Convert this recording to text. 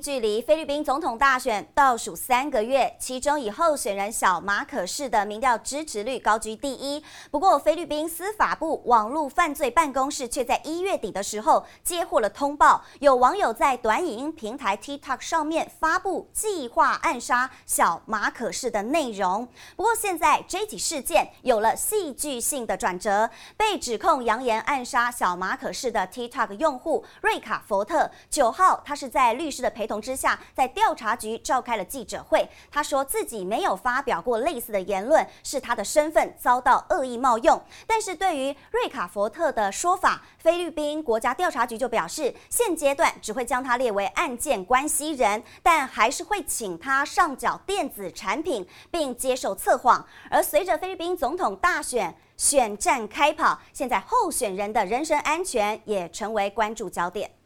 距离菲律宾总统大选倒数三个月，其中以候选人小马可士的民调支持率高居第一。不过，菲律宾司法部网络犯罪办公室却在一月底的时候接获了通报，有网友在短影音平台 TikTok 上面发布计划暗杀小马可士的内容。不过，现在这起事件有了戏剧性的转折，被指控扬言暗杀小马可士的 TikTok 用户瑞卡佛特，九号他是在律师的陪。同之下，在调查局召开了记者会，他说自己没有发表过类似的言论，是他的身份遭到恶意冒用。但是对于瑞卡佛特的说法，菲律宾国家调查局就表示，现阶段只会将他列为案件关系人，但还是会请他上缴电子产品，并接受测谎。而随着菲律宾总统大选选战开跑，现在候选人的人身安全也成为关注焦点。